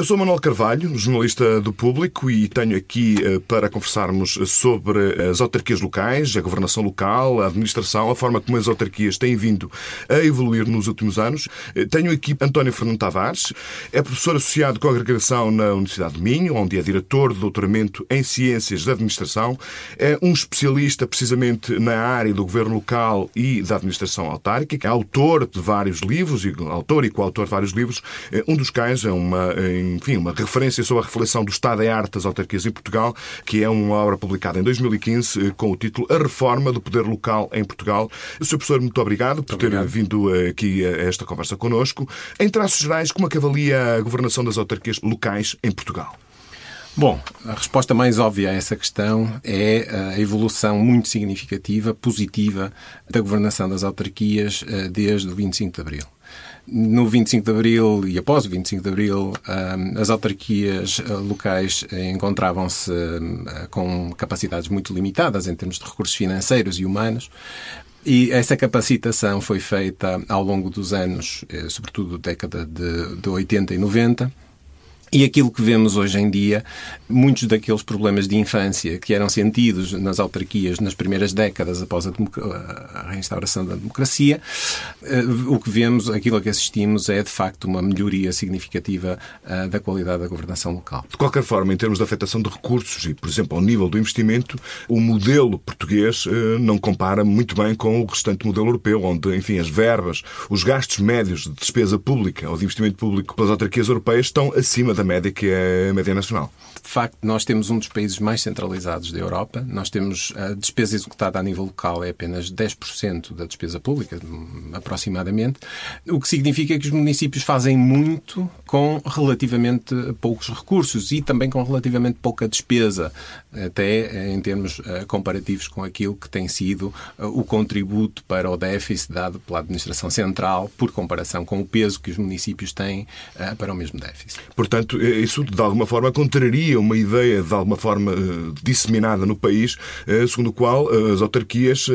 Eu sou Manuel Carvalho, jornalista do Público, e tenho aqui uh, para conversarmos sobre as autarquias locais, a governação local, a administração, a forma como as autarquias têm vindo a evoluir nos últimos anos. Uh, tenho aqui António Fernando Tavares, é professor associado com agregação na Universidade de Minho, onde é diretor de doutoramento em Ciências da Administração, é um especialista precisamente na área do governo local e da administração autárquica, é autor de vários livros, autor e coautor de vários livros, uh, um dos quais é uma enfim, uma referência sobre a reflexão do Estado em arte das autarquias em Portugal, que é uma obra publicada em 2015 eh, com o título A Reforma do Poder Local em Portugal. Sr. Professor, muito obrigado por ter vindo eh, aqui a esta conversa connosco. Em traços gerais, como é que avalia a governação das autarquias locais em Portugal? Bom, a resposta mais óbvia a essa questão é a evolução muito significativa, positiva, da governação das autarquias eh, desde o 25 de Abril no 25 de Abril e após o 25 de Abril, as autarquias eh, locais encontravam-se eh, com capacidades muito limitadas em termos de recursos financeiros e humanos. E essa capacitação foi feita ao longo dos anos, eh, sobretudo década de, de 80 e 90 e aquilo que vemos hoje em dia, muitos daqueles problemas de infância que eram sentidos nas autarquias nas primeiras décadas após a, a reinstauração da democracia, eh, o que vemos, aquilo a que assistimos é de facto uma melhoria significativa uh, da qualidade da governação local. De qualquer forma, em termos de afetação de recursos e, por exemplo, ao nível do investimento, o modelo português uh, não compara muito bem com o restante modelo europeu, onde, enfim, as verbas, os gastos médios de despesa pública ou de investimento público pelas autarquias europeias estão acima da média que é a média nacional. De facto, nós temos um dos países mais centralizados da Europa. Nós temos a despesa executada a nível local é apenas 10% da despesa pública, aproximadamente, o que significa que os municípios fazem muito com relativamente poucos recursos e também com relativamente pouca despesa, até em termos eh, comparativos com aquilo que tem sido eh, o contributo para o déficit dado pela administração central, por comparação com o peso que os municípios têm eh, para o mesmo déficit. Portanto, isso de alguma forma contraria uma ideia de alguma forma disseminada no país, segundo o qual as autarquias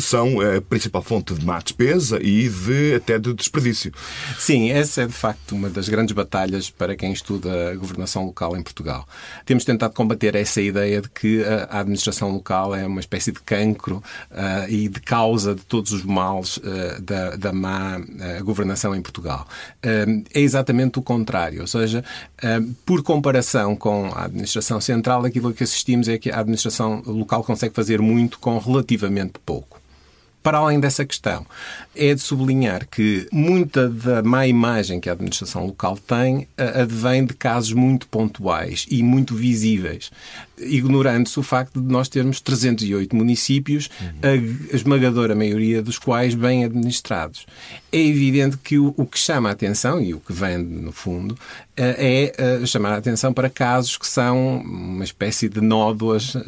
são a principal fonte de má despesa e de até de desperdício. Sim, essa é de facto uma das grandes batalhas para quem estuda a governação local em Portugal. Temos tentado combater essa ideia de que a administração local é uma espécie de cancro uh, e de causa de todos os males uh, da, da má uh, governação em Portugal. é exatamente o contrário, ou seja, por comparação com a administração central, aquilo que assistimos é que a administração local consegue fazer muito com relativamente pouco. Para além dessa questão, é de sublinhar que muita da má imagem que a administração local tem advém de casos muito pontuais e muito visíveis ignorando-se o facto de nós termos 308 municípios, a esmagadora maioria dos quais bem administrados. É evidente que o, o que chama a atenção, e o que vende, no fundo, eh, é uh, chamar a atenção para casos que são uma espécie de nódoas uh,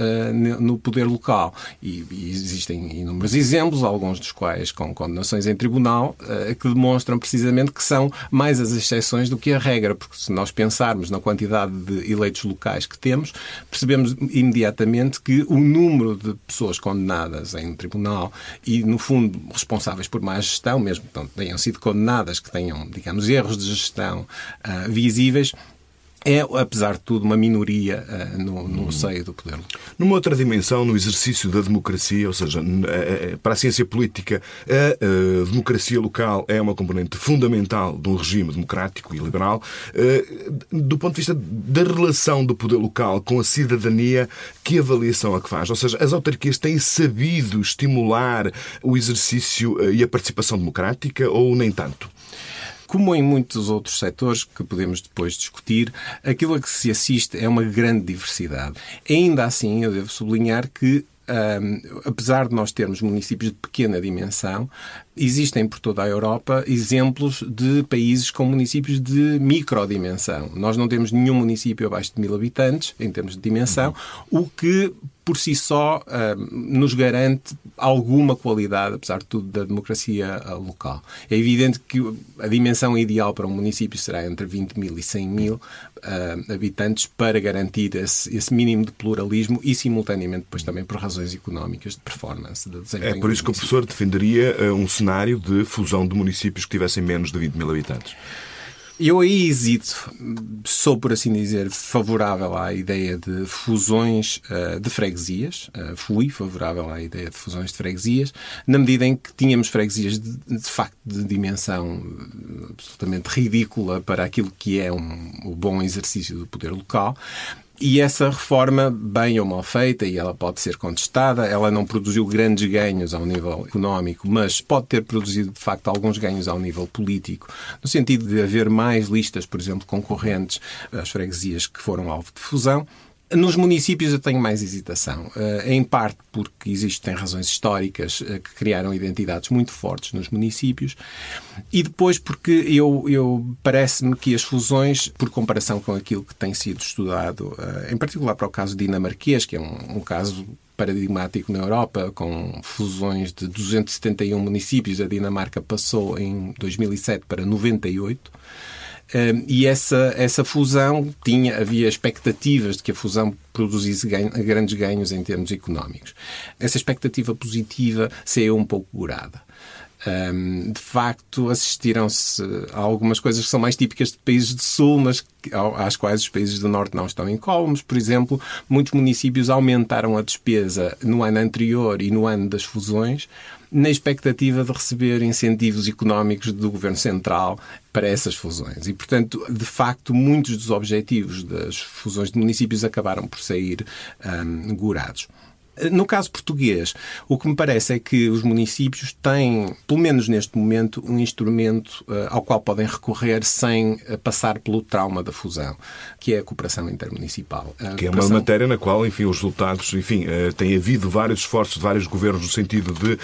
no poder local. E, existem inúmeros exemplos, alguns dos quais com condenações em tribunal, que demonstram precisamente que são mais as exceções do que a regra, porque se nós pensarmos na quantidade de eleitos locais que temos, percebemos percebemos imediatamente que o número de pessoas condenadas em tribunal e, no fundo, responsáveis por má gestão, mesmo que tenham sido condenadas, que tenham, digamos, erros de gestão uh, visíveis, é, apesar de tudo, uma minoria uh, no, no hum. seio do poder. Numa outra dimensão, no exercício da democracia, ou seja, eh, eh, para a ciência política, a, a democracia local é uma componente fundamental de um regime democrático e liberal. Do ponto de vista da relação do poder local com a cidadania, que avaliação é que faz? Ou seja, as autarquias têm sabido estimular o exercício e a participação democrática ou nem tanto? Como em muitos outros setores que podemos depois discutir, aquilo a que se assiste é uma grande diversidade. Ainda assim, eu devo sublinhar que um, apesar de nós termos municípios de pequena dimensão, existem por toda a Europa exemplos de países com municípios de microdimensão. Nós não temos nenhum município abaixo de mil habitantes, em termos de dimensão, o que por si só nos garante alguma qualidade, apesar de tudo, da democracia local. É evidente que a dimensão ideal para um município será entre 20 mil e 100 mil habitantes para garantir esse, esse, mínimo de pluralismo e, simultaneamente, depois também por razões económicas de performance, de. É por isso que o professor defenderia uh, um cenário de fusão de municípios que tivessem menos de 20 mil habitantes. Eu aí hesito, sou, por assim dizer, favorável à ideia de fusões uh, de freguesias. Uh, fui favorável à ideia de fusões de freguesias, na medida em que tínhamos freguesias de, de facto de dimensão absolutamente ridícula para aquilo que é um, o bom exercício do poder local. E essa reforma, bem ou mal feita, e ela pode ser contestada, ela não produziu grandes ganhos ao nível económico, mas pode ter produzido, de facto, alguns ganhos ao nível político, no sentido de haver mais listas, por exemplo, concorrentes às freguesias que foram alvo de fusão. Nos municípios eu tenho mais hesitação, eh, em parte porque existem razões históricas eh, que criaram identidades muito fortes nos municípios e depois porque eu, eu parece-me que as fusões, por comparação com aquilo que tem sido estudado, eh, em particular para o caso dinamarquês, que é um, um caso paradigmático na Europa, com fusões de 271 municípios, a Dinamarca passou em 2007 para 98 e essa, essa fusão tinha, havia expectativas de que a fusão produzisse ganho, grandes ganhos em termos económicos. Essa expectativa positiva saiu um pouco curada. Um, de facto, assistiram-se a algumas coisas que são mais típicas de países do Sul, mas às quais os países do Norte não estão incólumes. Por exemplo, muitos municípios aumentaram a despesa no ano anterior e no ano das fusões, na expectativa de receber incentivos económicos do Governo Central para essas fusões. E, portanto, de facto, muitos dos objetivos das fusões de municípios acabaram por sair um, gurados. No caso português, o que me parece é que os municípios têm, pelo menos neste momento, um instrumento uh, ao qual podem recorrer sem uh, passar pelo trauma da fusão, que é a cooperação intermunicipal. A que cooperação... é uma matéria na qual, enfim, os resultados, enfim, uh, tem havido vários esforços de vários governos no sentido de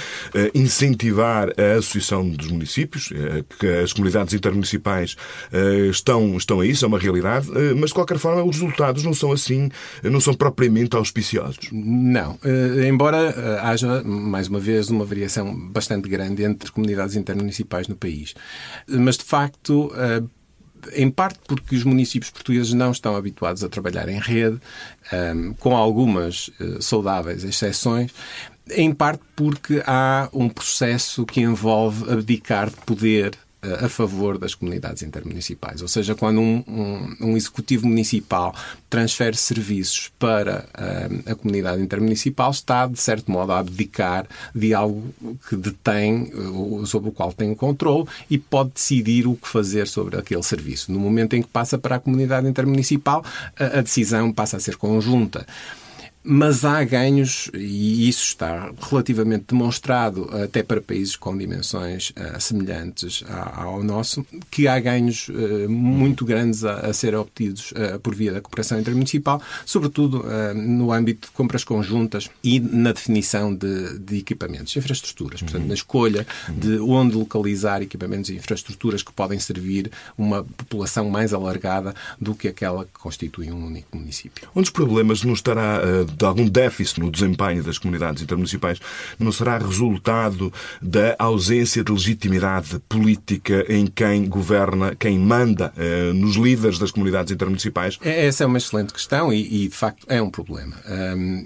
incentivar a associação dos municípios, que as comunidades intermunicipais estão, estão a isso, é uma realidade, mas de qualquer forma os resultados não são assim, não são propriamente auspiciosos. Não. Uh, embora uh, haja, mais uma vez, uma variação bastante grande entre comunidades intermunicipais no país. Mas, de facto, uh, em parte porque os municípios portugueses não estão habituados a trabalhar em rede, com algumas saudáveis exceções, em parte porque há um processo que envolve abdicar de poder a favor das comunidades intermunicipais. Ou seja, quando um, um, um executivo municipal transfere serviços para uh, a comunidade intermunicipal, está, de certo modo, a abdicar de algo que detém, uh, sobre o qual tem controle e pode decidir o que fazer sobre aquele serviço. No momento em que passa para a comunidade intermunicipal, a, a decisão passa a ser conjunta mas há ganhos, e isso está relativamente demonstrado até para países com dimensões uh, semelhantes ao nosso, que há ganhos uh, muito grandes a, a ser obtidos uh, por via da cooperação intermunicipal, sobretudo no âmbito de compras conjuntas e na definição de, de equipamentos, de infraestruturas, portanto, uhum. na escolha uhum. de onde localizar equipamentos e infraestruturas que podem servir uma população mais alargada do que aquela que constitui um único município. Um dos problemas não estará de algum déficit no desempenho das comunidades intermunicipais não será resultado da ausência de legitimidade política em quem governa, quem manda, eh, nos líderes das comunidades intermunicipais? É, essa é uma excelente questão e, e de facto, é um problema.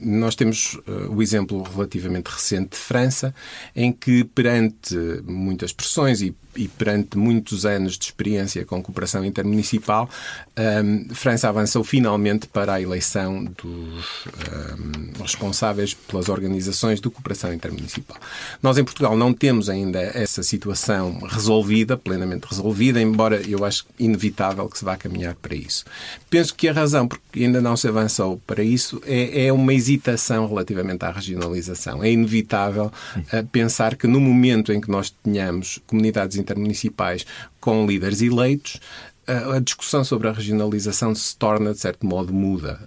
Nós temos uh, o exemplo relativamente recente de França, em que, perante muitas pressões e e perante muitos anos de experiência com cooperação intermunicipal, um, França avançou finalmente para a eleição dos um, responsáveis pelas organizações de cooperação intermunicipal. Nós em Portugal não temos ainda essa situação resolvida, plenamente resolvida, embora eu acho inevitável que se vá caminhar para isso. Penso que a razão porque ainda não se avançou para isso é, é uma hesitação relativamente à regionalização. É inevitável uh, pensar que no momento em que nós tenhamos comunidades intermunicipais com líderes eleitos, a discussão sobre a regionalização se torna, de certo modo, muda,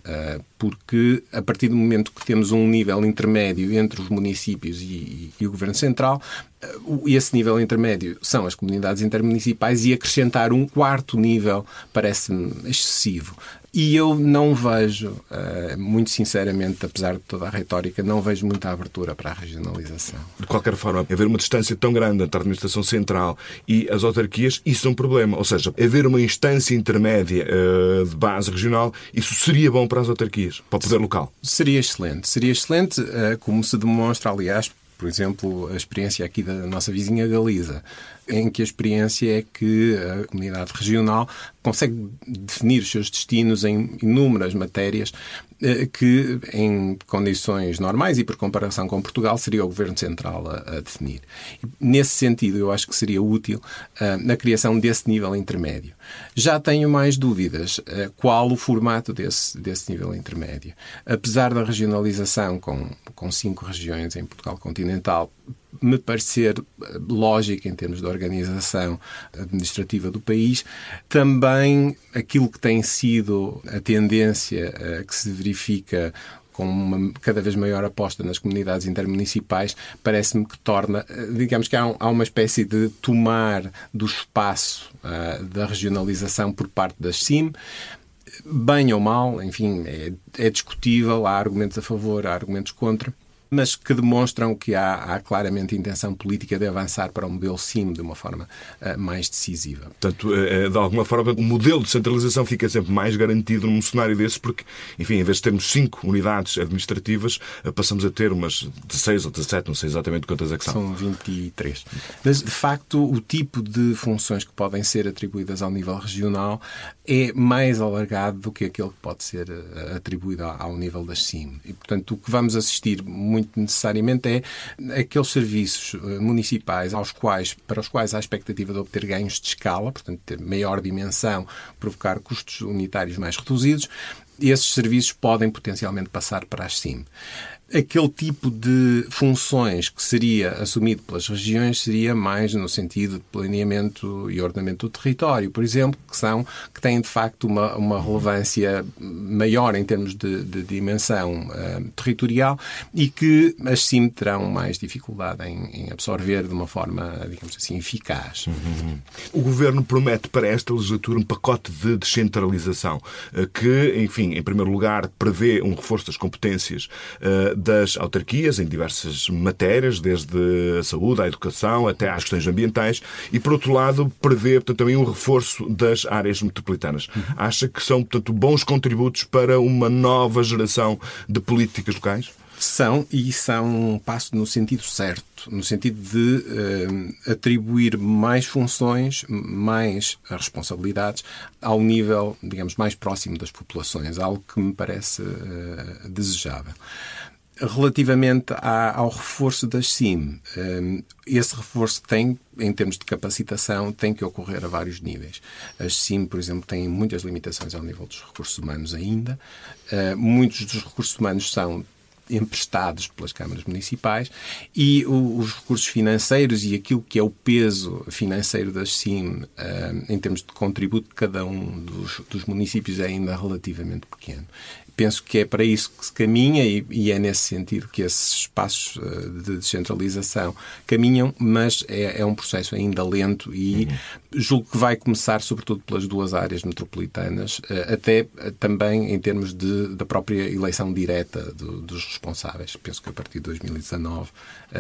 porque a partir do momento que temos um nível intermédio entre os municípios e, e o Governo Central, esse nível intermédio são as comunidades intermunicipais e acrescentar um quarto nível parece-me excessivo. E eu não vejo, eh, muito sinceramente, apesar de toda a retórica, não vejo muita abertura para a regionalização. De qualquer forma, haver uma distância tão grande entre a administração central e as autarquias, isso é um problema. Ou seja, haver uma instância intermédia eh, de base regional, isso seria bom para as autarquias, para o poder local. Seria excelente. Seria excelente, eh, como se demonstra, aliás, por exemplo, a experiência aqui da nossa vizinha Galiza, em que a experiência é que a comunidade regional consegue definir os seus destinos em inúmeras matérias eh, que, em condições normais e por comparação com Portugal, seria o Governo Central a, a definir. Nesse sentido, eu acho que seria útil uh, na criação desse nível intermédio. Já tenho mais dúvidas uh, qual o formato desse, desse nível intermédio. Apesar da regionalização com, com cinco regiões em Portugal continental me parecer eh, lógica em termos de organização administrativa do país, também aquilo que tem sido a tendência eh, que se verifica com uma cada vez maior aposta nas comunidades intermunicipais, parece-me que torna, eh, digamos que há, um, há, uma espécie de tomar do espaço uh, da regionalização por parte das CIM, bem ou mal, enfim, é, é discutível, há argumentos a favor, há argumentos contra mas que demonstram que há, há, claramente intenção política de avançar para o modelo SIM de uma forma uh, mais decisiva. Portanto, uh, de alguma forma, o modelo de centralização fica sempre mais garantido num cenário desses, porque, enfim, em vez de termos cinco unidades administrativas, uh, passamos a ter umas 16 ou 17, não sei exatamente quantas é que são. São 23. Mas, de facto, o tipo de funções que podem ser atribuídas ao nível regional é mais alargado do que aquele que pode ser atribuído ao nível das SIM. E, portanto, o que vamos assistir muito muito necessariamente é aqueles serviços eh, municipais aos quais, para os quais há expectativa de obter ganhos de escala, portanto, ter maior dimensão, provocar custos unitários mais reduzidos, esses serviços podem potencialmente passar para as SIM aquele tipo de funções que seria assumido pelas regiões seria mais no sentido de planeamento e ordenamento do território, por exemplo, que são que têm de facto uma, uma relevância maior em termos de, de dimensão uh, territorial e que as CIM terão mais dificuldade em, em, absorver de uma forma, digamos assim, eficaz. Uhum. O governo promete para esta legislatura um pacote de descentralização uh, que, enfim, em primeiro lugar, prevê um reforço das competências uh, das autarquias em diversas matérias, desde a saúde, à educação, até às questões ambientais, e, por outro lado, prevê portanto, também um reforço das áreas metropolitanas. Acha que são, portanto, bons contributos para uma nova geração de políticas locais? São, e são um passo no sentido certo, no sentido de uh, atribuir mais funções, mais responsabilidades ao nível, digamos, mais próximo das populações, algo que me parece uh, desejável. Relativamente ao reforço das SIM, hum, esse reforço tem, em termos de capacitação, tem que ocorrer a vários níveis. As SIM, por exemplo, têm muitas limitações ao nível dos recursos humanos ainda. Hum, muitos dos recursos humanos são emprestados pelas câmaras municipais e os recursos financeiros e aquilo que é o peso financeiro das SIM hum, em termos de contributo de cada um dos, dos municípios é ainda relativamente pequeno penso que é para isso que se caminha e, e é nesse sentido que esses espaços eh, de descentralização caminham, mas é, é um processo ainda lento e uhum. julgo que vai começar sobretudo pelas duas áreas metropolitanas, eh, até eh, também em termos de, da própria eleição direta do, dos responsáveis. Penso que a partir de 2019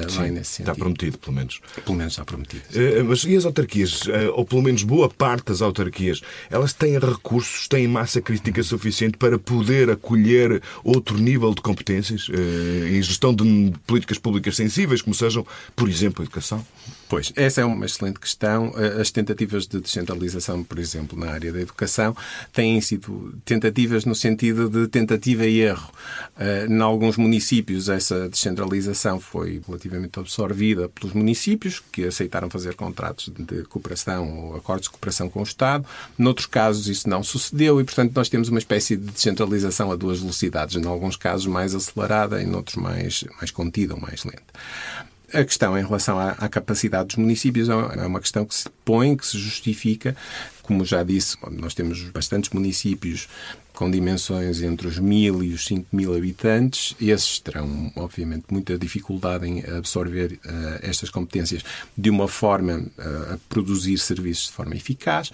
Sim, vai nesse sentido. Está prometido, pelo menos. Pelo menos está prometido. Mas e as autarquias, ou pelo menos boa parte das autarquias, elas têm recursos, têm massa crítica suficiente para poder acolher outro nível de competências eh, em gestão de políticas públicas sensíveis, como sejam, por exemplo, a educação? Pois, essa é uma excelente questão. Eh, as tentativas de descentralização, por exemplo, na área da educação, têm sido tentativas no sentido de tentativa e erro. Eh, em alguns municípios, essa descentralização foi relativamente absorvida pelos municípios, que aceitaram fazer contratos de cooperação ou acordos de cooperação com o Estado. Noutros casos, isso não sucedeu e, portanto, nós temos uma espécie de descentralização a duas velocidades. Em alguns casos, mais acelerada, em outros, mais, mais contida ou mais lenta. A questão em relação à, à, capacidade dos municípios é uma questão que se põe, que se justifica Como já disse, nós temos bastantes municípios com dimensões entre os mil e os cinco mil habitantes, esses terão, obviamente, muita dificuldade em absorver uh, estas competências de uma forma uh, a produzir serviços de forma eficaz.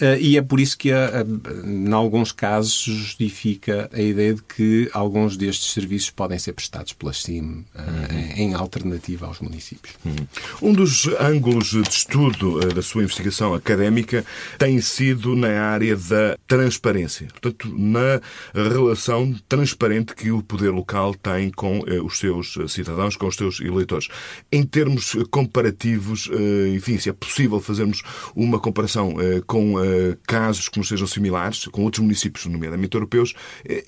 Uh, e é por isso que, em alguns casos, justifica a ideia de que alguns destes serviços podem ser prestados pela SIM uhum. em alternativa aos municípios. Uhum. Um dos ângulos de estudo da sua investigação académica tem sido na área da transparência. Portanto, na relação transparente que o poder local tem com eh, os seus cidadãos, com os seus eleitores. Em termos comparativos, eh, enfim, se é possível fazermos uma comparação eh, com casos que nos sejam similares, com outros municípios, nomeadamente europeus,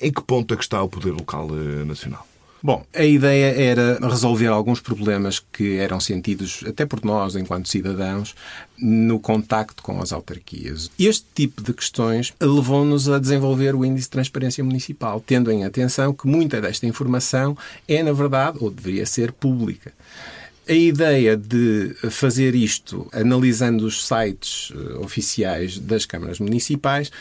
em que ponto é que está o poder local nacional? Bom, a ideia era resolver alguns problemas que eram sentidos, até por nós, enquanto cidadãos, no contacto com as autarquias. Este tipo de questões levou-nos a desenvolver o Índice de Transparência Municipal, tendo em atenção que muita desta informação é, na verdade, ou deveria ser pública. A ideia de fazer isto analisando os sites eh, oficiais das câmaras municipais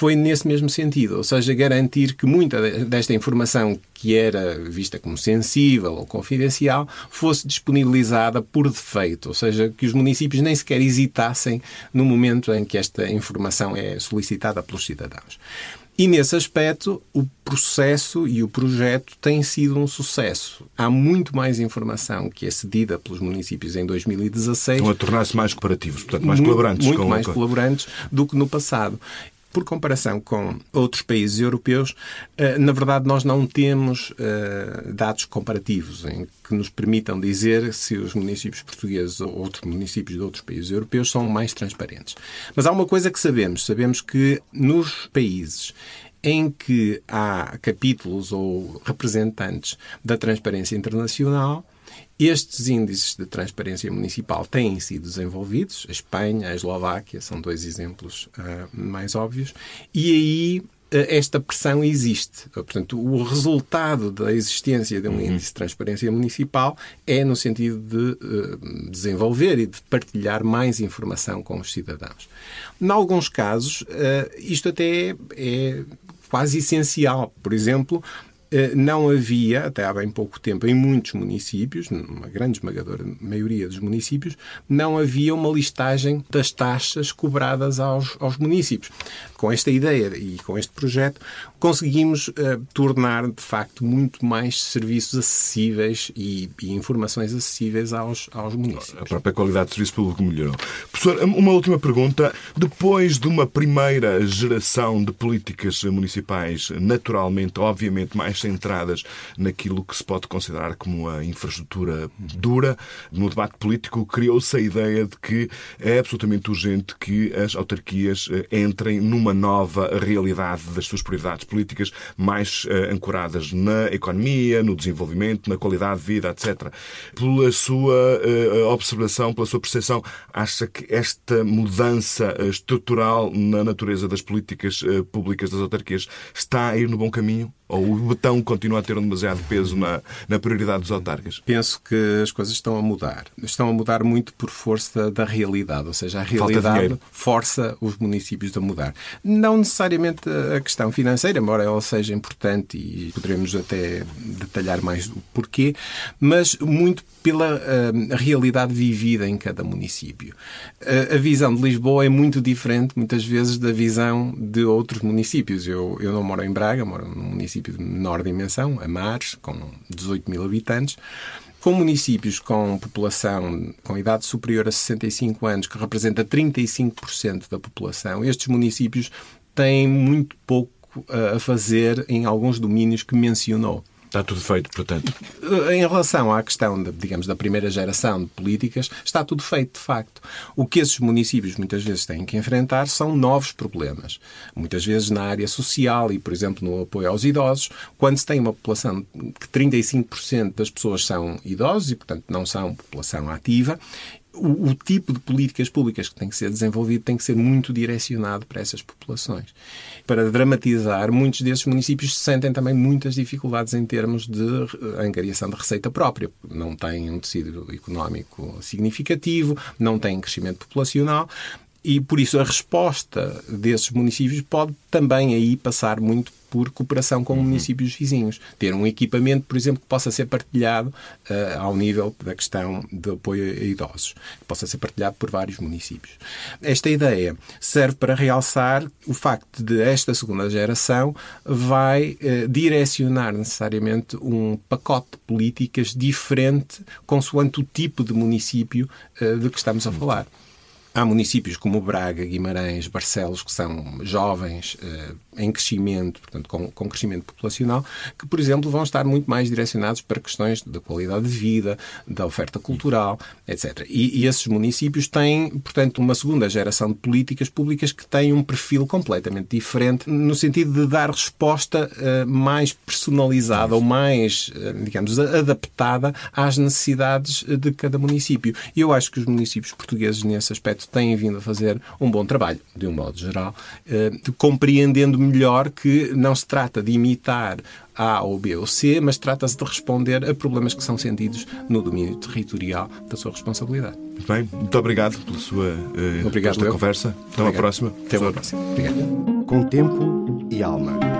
foi nesse mesmo sentido, ou seja, garantir que muita desta informação que era vista como sensível ou confidencial fosse disponibilizada por defeito, ou seja, que os municípios nem sequer hesitassem no momento em que esta informação é solicitada pelos cidadãos. E nesse aspecto, o processo e o projeto têm sido um sucesso. Há muito mais informação que é cedida pelos municípios em 2016. Estão a tornar-se mais cooperativos, portanto, mais muito, colaborantes. Muito mais colaborantes do que no passado por comparação com outros países europeus, eh, na verdade nós não temos eh, dados comparativos em que nos permitam dizer se os municípios portugueses ou outros municípios de outros países europeus são mais transparentes. Mas há uma coisa que sabemos, sabemos que nos países em que há capítulos ou representantes da transparência internacional, estes índices de transparência municipal têm sido desenvolvidos. A Espanha, a Eslováquia são dois exemplos uh, mais óbvios. E aí uh, esta pressão existe. Portanto, o resultado da existência de um uhum. índice de transparência municipal é no sentido de uh, desenvolver e de partilhar mais informação com os cidadãos. Em alguns casos, isto até é, quase essencial. Por exemplo, não havia, até há bem pouco tempo, em muitos municípios, numa grande esmagadora maioria dos municípios, não havia uma listagem das taxas cobradas aos, aos municípios. Com esta ideia e com este projeto, conseguimos uh, tornar, de facto, muito mais serviços acessíveis e, e, informações acessíveis aos, aos municípios. A própria qualidade do serviço público melhorou. Professor, uma última pergunta. Depois de uma primeira geração de políticas municipais, naturalmente, obviamente, mais centradas naquilo que se pode considerar como a infraestrutura dura. No debate político criou-se a ideia de que é absolutamente urgente que as autarquias eh, entrem numa nova realidade das suas prioridades políticas mais uh, ancoradas na economia, no desenvolvimento, na qualidade de vida, etc. Pela sua uh, observação, pela sua percepção, acha que esta mudança estrutural na natureza das políticas públicas das autarquias está a ir no bom caminho? Ou o betão continua a ter um demasiado peso na, na prioridade dos autarcas? Penso que as coisas estão a mudar. Estão a mudar muito por força da realidade, ou seja, a realidade força os municípios a mudar. Não necessariamente a questão financeira, embora ela seja importante e poderemos até detalhar mais o porquê, mas muito pela uh, realidade vivida em cada município. Uh, a visão de Lisboa é muito diferente, muitas vezes, da visão de outros municípios. Eu, eu não moro em Braga, moro num município de menor dimensão, Amares, com 18 mil habitantes. Com municípios com população com idade superior a 65 anos, que representa 35% da população, estes municípios têm muito pouco a fazer em alguns domínios que mencionou. Está tudo feito, portanto. Em relação à questão, de, digamos, da primeira geração de políticas, está tudo feito, de facto. O que esses municípios muitas vezes têm que enfrentar são novos problemas. Muitas vezes na área social e, por exemplo, no apoio aos idosos, quando se tem uma população que 35% das pessoas são idosos e, portanto, não são população ativa, o, o, tipo de políticas públicas que tem que ser desenvolvido tem que ser muito direcionado para essas populações. Para dramatizar, muitos desses municípios sentem também muitas dificuldades em termos de angariação de receita própria. Não têm um tecido económico significativo, não têm crescimento populacional e por isso a resposta desses municípios pode também aí passar muito por cooperação com uhum. municípios vizinhos. Ter um equipamento, por exemplo, que possa ser partilhado uh, ao nível da questão de apoio a idosos, que possa ser partilhado por vários municípios. Esta ideia serve para realçar o facto de esta segunda geração vai uh, direcionar necessariamente um pacote de políticas diferente consoante o tipo de município uh, de que estamos a falar. Há municípios como Braga, Guimarães, Barcelos, que são jovens, eh, em crescimento, portanto, com, com crescimento populacional, que, por exemplo, vão estar muito mais direcionados para questões da qualidade de vida, da oferta cultural, etc. E, e esses municípios têm, portanto, uma segunda geração de políticas públicas que têm um perfil completamente diferente, no sentido de dar resposta uh, mais personalizada ou mais, uh, digamos, adaptada às necessidades de cada município. E eu acho que os municípios portugueses, nesse aspecto, têm vindo a fazer um bom trabalho, de um modo geral, eh, compreendendo melhor que não se trata de imitar A ou B ou C, mas trata-se de responder a problemas que são sentidos no domínio territorial da sua responsabilidade. Muito bem, muito obrigado pela sua uh, obrigado, conversa. Até uma próxima. Até uma próxima. Obrigado. Com tempo e alma.